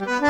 Mm-hmm.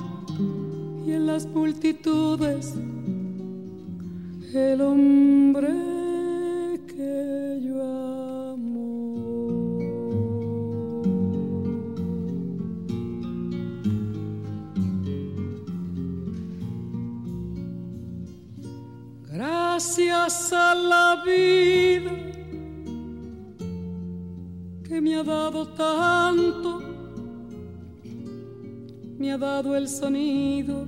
en las multitudes el hombre que yo amo. Gracias a la vida que me ha dado tanto me ha dado el sonido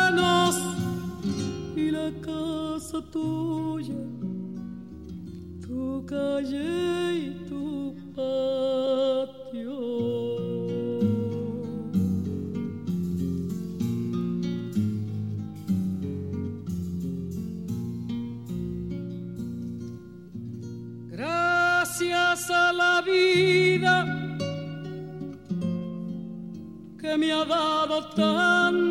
tuya, tu calle y tu patio. a la vida que me ha dado tanto,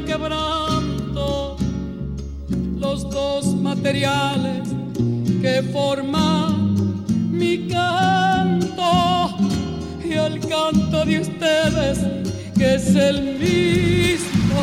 de quebranto, los dos materiales que forman mi canto y el canto de ustedes que es el mismo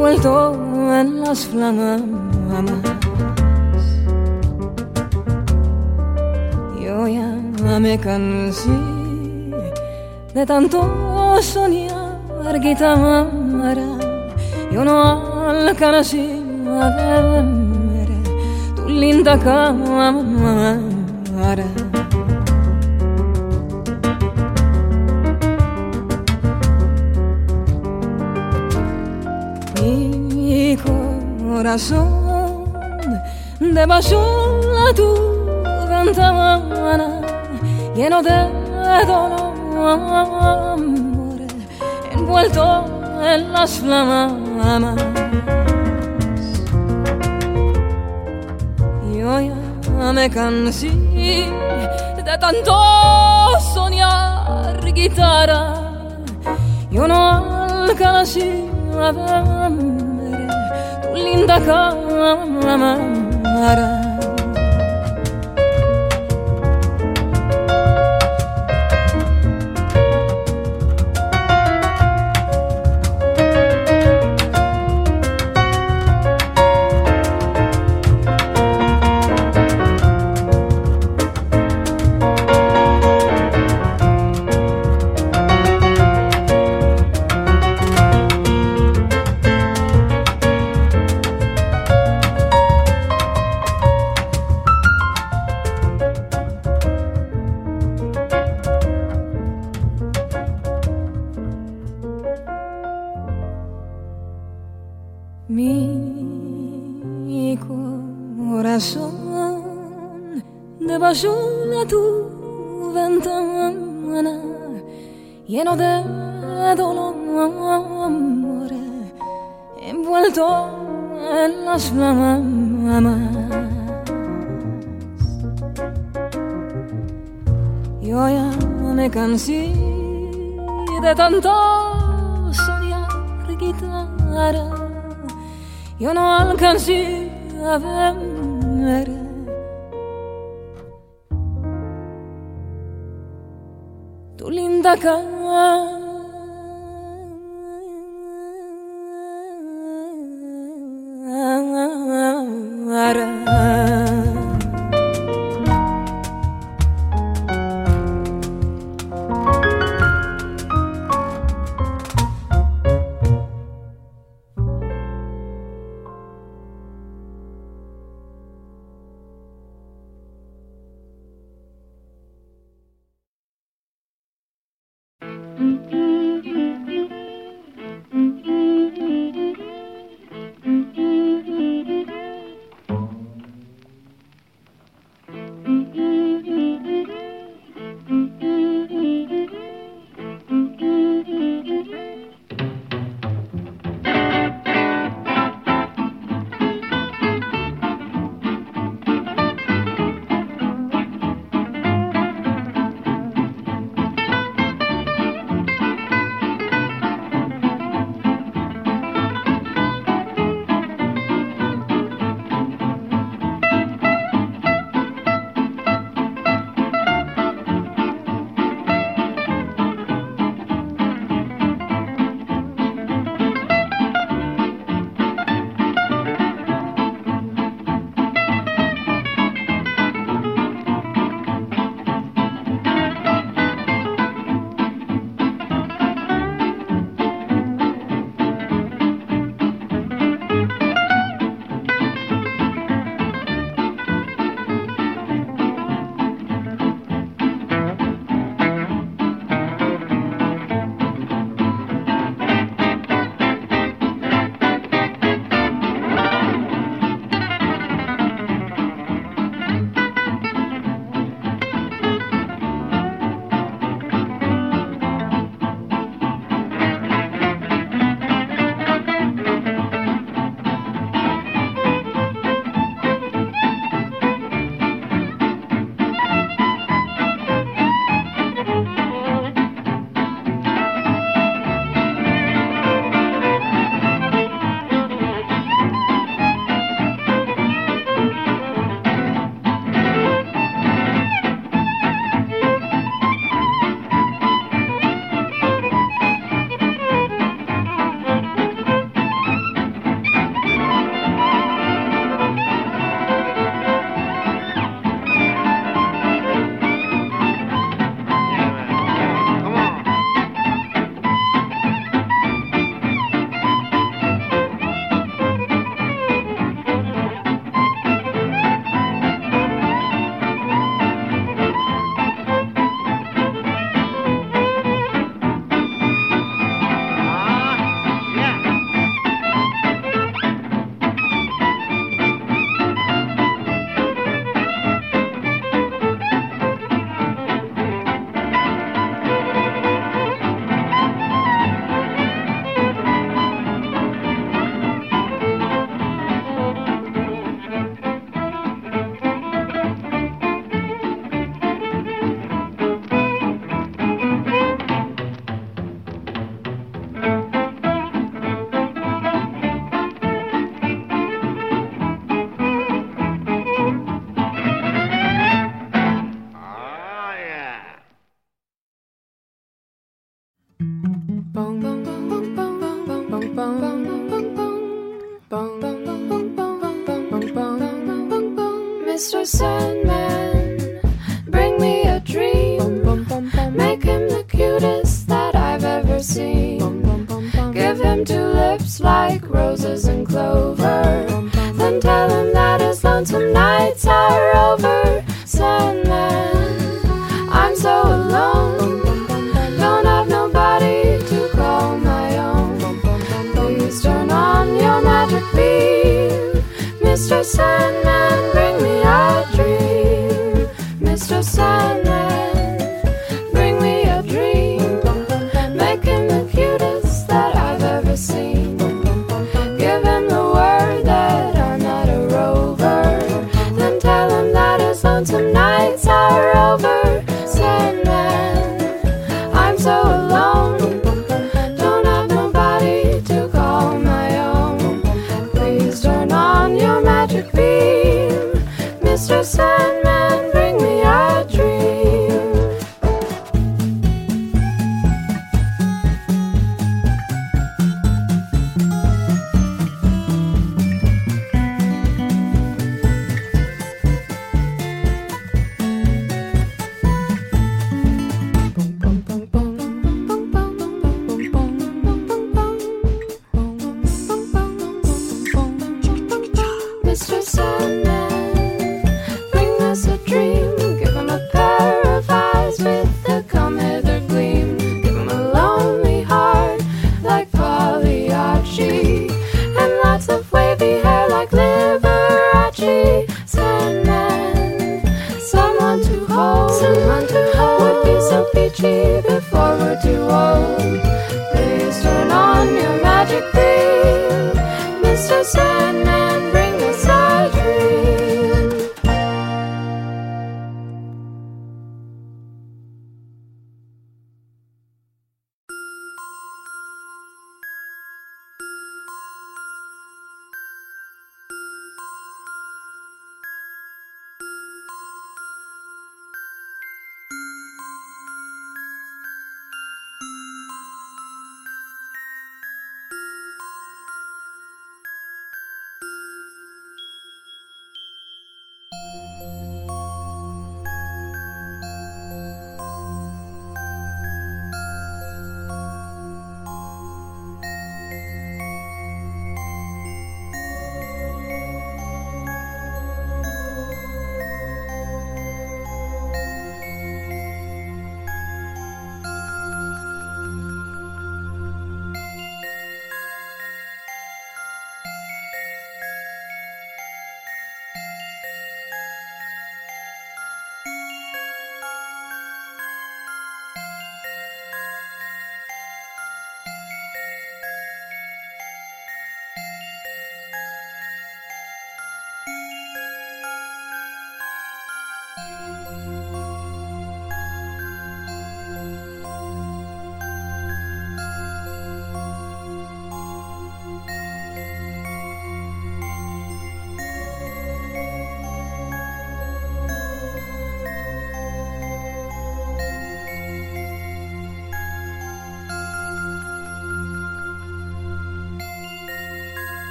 Envuelto en las flamas yo ya me cansé de tanto soñar guitarra. Yo no alcancé a ver tu linda cámara corazón. De tu ventana lleno de dolor envuelto en las flamas. Yo ya me cansé de tanto soñar guitarra. Yo no alcancé a ver tu linda tanto soñar guitarra yo no alcancé a ver tu linda cara.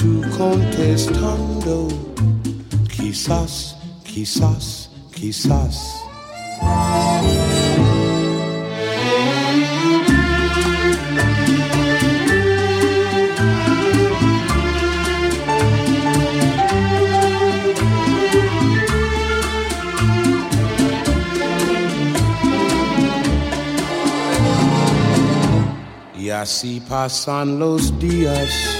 tú contestando, quizás, quizás, quizás. Y así pasan los días